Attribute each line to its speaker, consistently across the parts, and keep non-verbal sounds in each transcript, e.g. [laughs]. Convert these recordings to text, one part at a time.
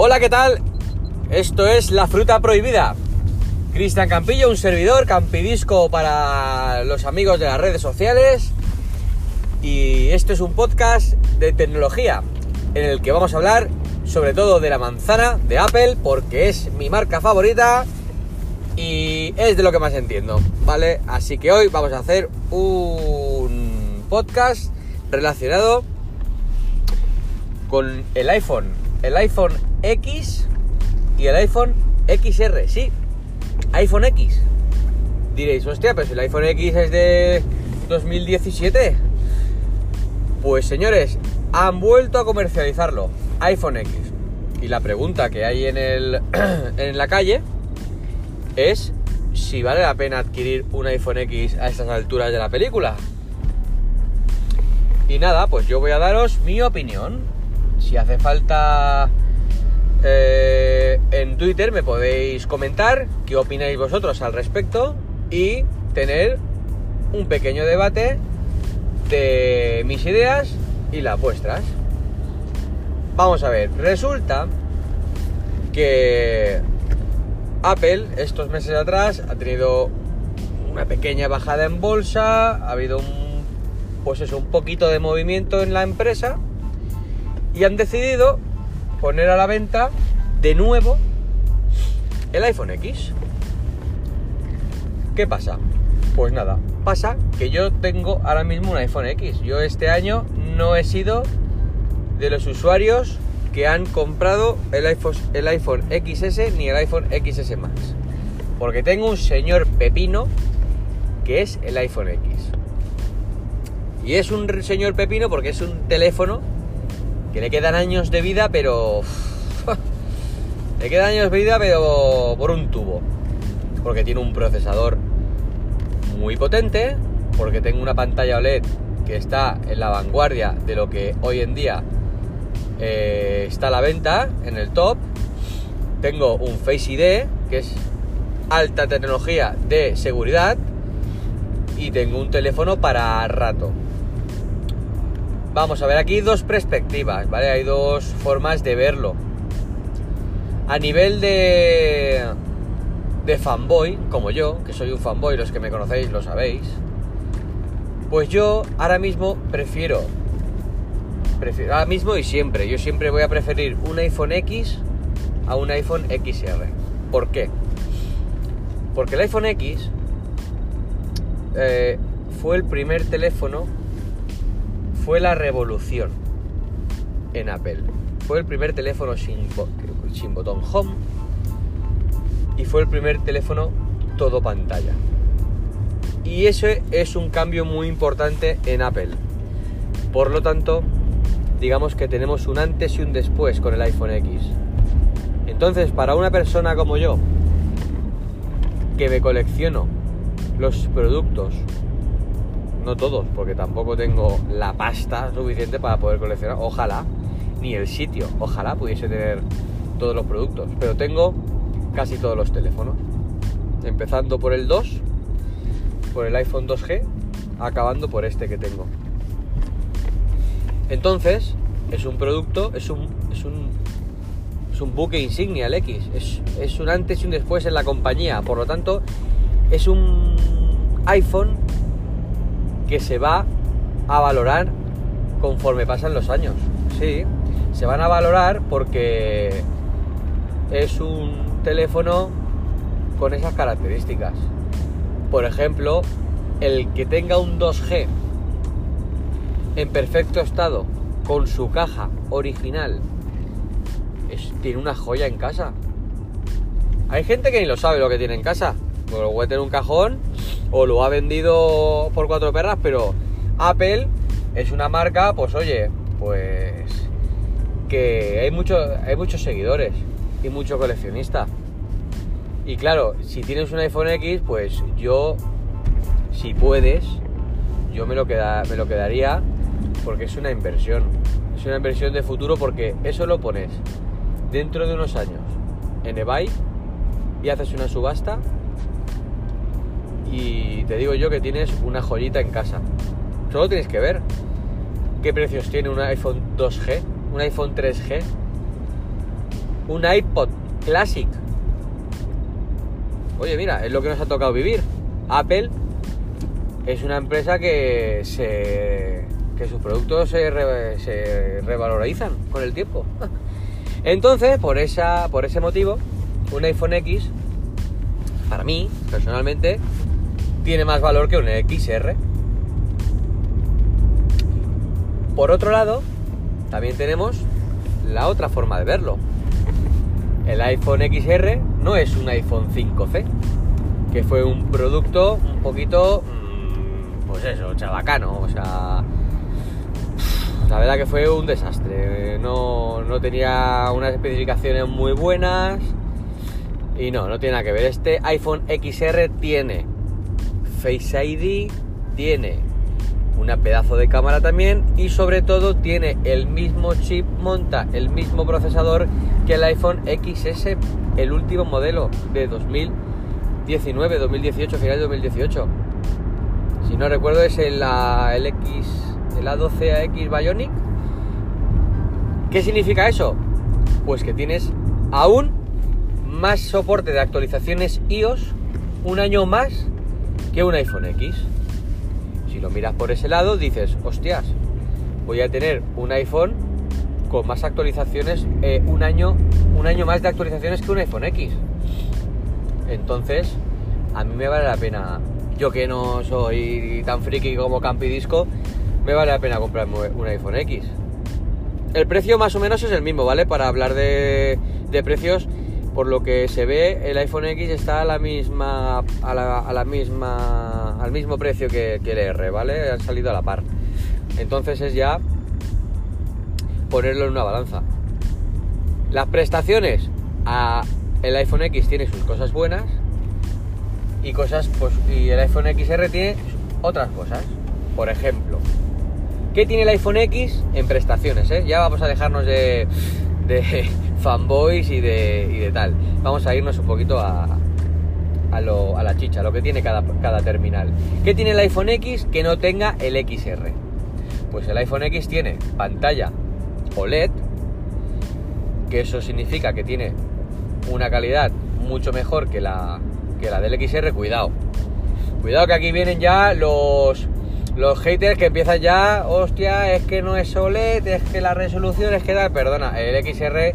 Speaker 1: Hola, ¿qué tal? Esto es La Fruta Prohibida. Cristian Campillo, un servidor, campidisco para los amigos de las redes sociales. Y esto es un podcast de tecnología en el que vamos a hablar sobre todo de la manzana de Apple porque es mi marca favorita y es de lo que más entiendo, ¿vale? Así que hoy vamos a hacer un podcast relacionado con el iPhone, el iPhone X y el iPhone XR, sí, iPhone X. Diréis, hostia, pero si el iPhone X es de 2017. Pues señores, han vuelto a comercializarlo, iPhone X. Y la pregunta que hay en, el, [clears throat] en la calle es si vale la pena adquirir un iPhone X a estas alturas de la película. Y nada, pues yo voy a daros mi opinión. Si hace falta eh, en Twitter me podéis comentar qué opináis vosotros al respecto y tener un pequeño debate de mis ideas y las vuestras. Vamos a ver, resulta que Apple estos meses atrás ha tenido una pequeña bajada en bolsa, ha habido un, pues eso, un poquito de movimiento en la empresa y han decidido poner a la venta de nuevo el iPhone X. ¿Qué pasa? Pues nada, pasa que yo tengo ahora mismo un iPhone X. Yo este año no he sido de los usuarios que han comprado el iPhone, el iPhone XS ni el iPhone XS Max. Porque tengo un señor pepino que es el iPhone X. Y es un señor pepino porque es un teléfono le quedan años de vida, pero... [laughs] le quedan años de vida, pero por un tubo. Porque tiene un procesador muy potente, porque tengo una pantalla OLED que está en la vanguardia de lo que hoy en día eh, está a la venta en el top. Tengo un Face ID, que es alta tecnología de seguridad. Y tengo un teléfono para rato. Vamos a ver aquí dos perspectivas, ¿vale? Hay dos formas de verlo. A nivel de, de fanboy, como yo, que soy un fanboy, los que me conocéis lo sabéis, pues yo ahora mismo prefiero ahora mismo y siempre, yo siempre voy a preferir un iPhone X a un iPhone XR. ¿Por qué? Porque el iPhone X eh, fue el primer teléfono, fue la revolución en Apple. Fue el primer teléfono sin, botón home y fue el primer teléfono todo pantalla. Y ese es un cambio muy importante en Apple. Por lo tanto, digamos que tenemos un antes y un después con el iPhone X. Entonces, para una persona como yo, que me colecciono los productos, no todos, porque tampoco tengo la pasta suficiente para poder coleccionar, ojalá, ni el sitio, ojalá pudiese tener todos los productos, pero tengo casi todos los teléfonos, empezando por el 2, por el iPhone 2G, acabando por este que tengo. Entonces, es un producto, es un, es un, es un buque insignia el X, es, es un antes y un después en la compañía, por lo tanto, es un iPhone que se va a valorar conforme pasan los años. Sí, se van a valorar porque es un teléfono con esas características. Por ejemplo, el que tenga un 2G en perfecto estado, con su caja original, tiene una joya en casa. Hay gente que ni lo sabe lo que tiene en casa. Lo puede tener un cajón o lo ha vendido por cuatro perras, pero Apple es una marca, pues oye, pues que hay, hay muchos seguidores y mucho coleccionista. Y claro, si tienes un iPhone X, pues yo, si puedes, yo me lo, queda, me lo quedaría porque es una inversión. Es una inversión de futuro porque eso lo pones dentro de unos años en eBay y haces una subasta y te digo yo que tienes una joyita en casa. Solo tienes que ver qué precios tiene un iPhone 2G, un iPhone 3G un iPod Classic. Oye, mira, es lo que nos ha tocado vivir. Apple es una empresa que se que sus productos se, se revalorizan con el tiempo. [laughs] Entonces, por esa por ese motivo, un iPhone X para mí, personalmente, tiene más valor que un XR. Por otro lado, también tenemos la otra forma de verlo. El iPhone XR no es un iPhone 5C, que fue un producto un poquito, mm, pues eso, chabacano, o sea, la verdad que fue un desastre. No, no tenía unas especificaciones muy buenas y no, no tiene nada que ver. Este iPhone XR tiene Face ID, tiene una pedazo de cámara también y sobre todo tiene el mismo chip, monta el mismo procesador que el iPhone XS, el último modelo de 2019, 2018, final de 2018. Si no recuerdo es el, el X, el A12AX Bionic. ¿Qué significa eso? Pues que tienes aún más soporte de actualizaciones iOS un año más que un iPhone X. Si lo miras por ese lado, dices, hostias, voy a tener un iPhone con más actualizaciones, eh, un, año, un año más de actualizaciones que un iPhone X. Entonces, a mí me vale la pena, yo que no soy tan friki como Campi Disco, me vale la pena comprarme un iPhone X. El precio más o menos es el mismo, ¿vale? Para hablar de, de precios, por lo que se ve, el iPhone X está a la misma, a la, misma, al mismo precio que, el R, ¿vale? Han salido a la par. Entonces es ya ponerlo en una balanza. Las prestaciones el iPhone X tiene sus cosas buenas y cosas, pues, y el iPhone XR tiene otras cosas. Por ejemplo, ¿qué tiene el iPhone X en prestaciones? Eh? Ya vamos a dejarnos de, de fanboys y de, y de tal. Vamos a irnos un poquito a, a, lo, a la chicha, lo que tiene cada, cada terminal. ¿Qué tiene el iPhone X que no tenga el XR? Pues el iPhone X tiene pantalla OLED, que eso significa que tiene una calidad mucho mejor que la, que la del XR. Cuidado, cuidado que aquí vienen ya los los haters que empiezan ya, hostia, es que no es OLED, es que la resolución es que da, perdona, el XR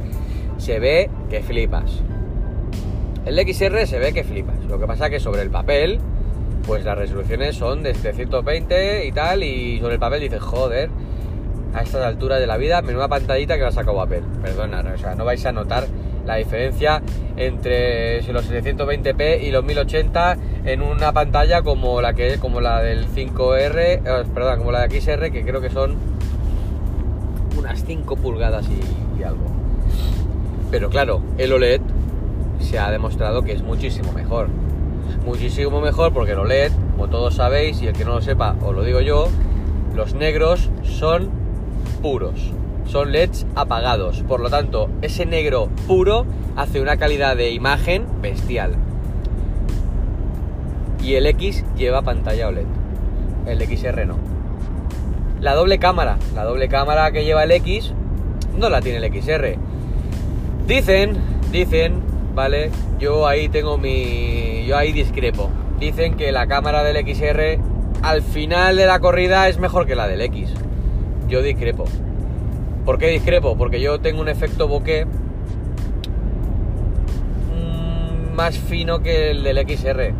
Speaker 1: se ve que flipas. El XR se ve que flipas. Lo que pasa que sobre el papel, pues las resoluciones son de 120 y tal, y sobre el papel dices, joder, a estas alturas de la vida, menuda pantallita que va a sacar Apple. Perdona, o sea, no vais a notar la diferencia entre los 720p y los 1080 en una pantalla como la que como la del 5R, eh, perdón, como la de XR que creo que son unas 5 pulgadas y, algo. Pero claro, el OLED se ha demostrado que es muchísimo mejor. Muchísimo mejor porque el OLED, como todos sabéis, y el que no lo sepa, os lo digo yo, los negros son puros son LEDs apagados. Por lo tanto, ese negro puro hace una calidad de imagen bestial. Y el X lleva pantalla OLED. El XR no. La doble cámara. La doble cámara que lleva el X no la tiene el XR. Dicen, dicen, ¿vale? Yo ahí tengo mi... Yo ahí discrepo. Dicen que la cámara del XR al final de la corrida es mejor que la del X. Yo discrepo. ¿Por qué discrepo? Porque yo tengo un efecto bokeh mm, más fino que el del XR.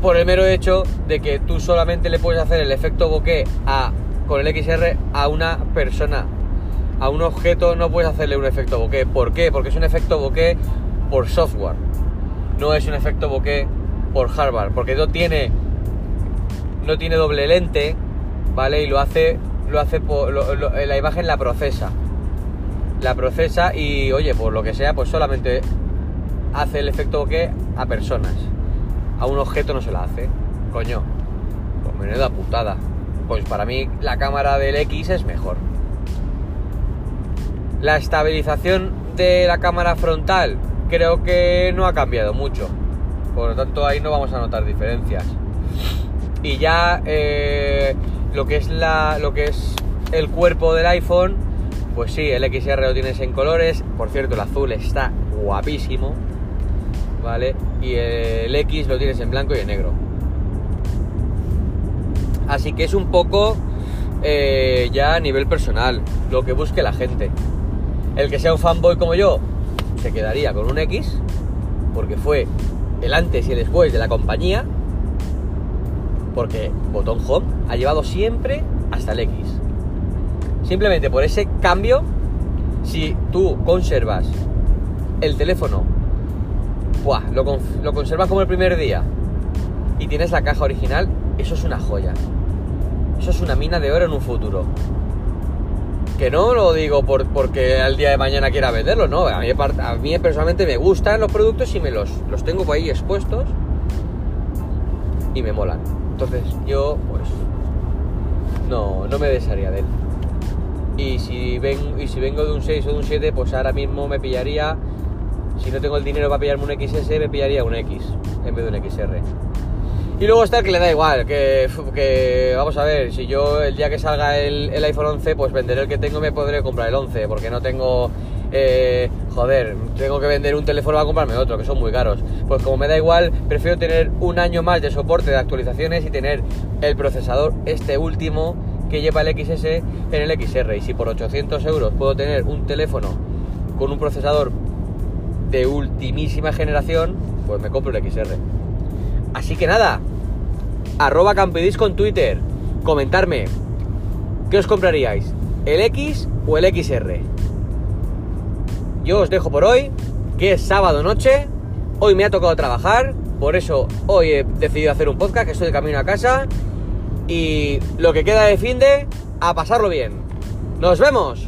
Speaker 1: Por el mero hecho de que tú solamente le puedes hacer el efecto bokeh a, con el XR a una persona. A un objeto no puedes hacerle un efecto bokeh. ¿Por qué? Porque es un efecto bokeh por software. No es un efecto bokeh por hardware. Porque no tiene, no tiene doble lente, ¿vale? Y lo hace lo hace por, la imagen la procesa. La procesa y, oye, por lo que sea, pues solamente hace el efecto que a personas. A un objeto no se la hace. Coño, pues menuda putada. Pues para mí la cámara del X es mejor. La estabilización de la cámara frontal creo que no ha cambiado mucho. Por lo tanto ahí no vamos a notar diferencias. Y ya eh, lo que es la lo que es el cuerpo del iPhone pues sí, el XR lo tienes en colores. Por cierto, el azul está guapísimo. ¿Vale? Y el X lo tienes en blanco y en negro. Así que es un poco eh, ya a nivel personal, lo que busque la gente. El que sea un fanboy como yo, se quedaría con un X, porque fue el antes y el después de la compañía, porque botón home ha llevado siempre hasta el X. Simplemente por ese cambio, si tú conservas el teléfono, lo, lo conservas como el primer día y tienes la caja original, eso es una joya. Eso es una mina de oro en un futuro. Que no lo digo por, porque al día de mañana quiera venderlo, no. A mí, a mí personalmente me gustan los productos y me los, los tengo por ahí expuestos y me molan. Entonces yo, pues, no, no me desharía de él. Y si, ven, y si vengo de un 6 o de un 7, pues ahora mismo me pillaría, si no tengo el dinero para pillarme un XS, me pillaría un X en vez de un XR. Y luego está el que le da igual, que, vamos a ver, si yo el día que salga el, iPhone 11, pues venderé el que tengo y me podré comprar el 11, porque no tengo, eh, joder, tengo que vender un teléfono para comprarme otro, que son muy caros. Pues como me da igual, prefiero tener un año más de soporte de actualizaciones y tener el procesador este último que lleva el XS en el XR. Y si por 800 euros puedo tener un teléfono con un procesador de ultimísima generación, pues me compro el XR. Así que nada, arroba Campedis con Twitter, comentarme, ¿qué os compraríais? ¿El X o el XR? Yo os dejo por hoy, que es sábado noche, hoy me ha tocado trabajar, por eso hoy he decidido hacer un podcast, que estoy de camino a casa, y lo que queda de fin de, a pasarlo bien. ¡Nos vemos!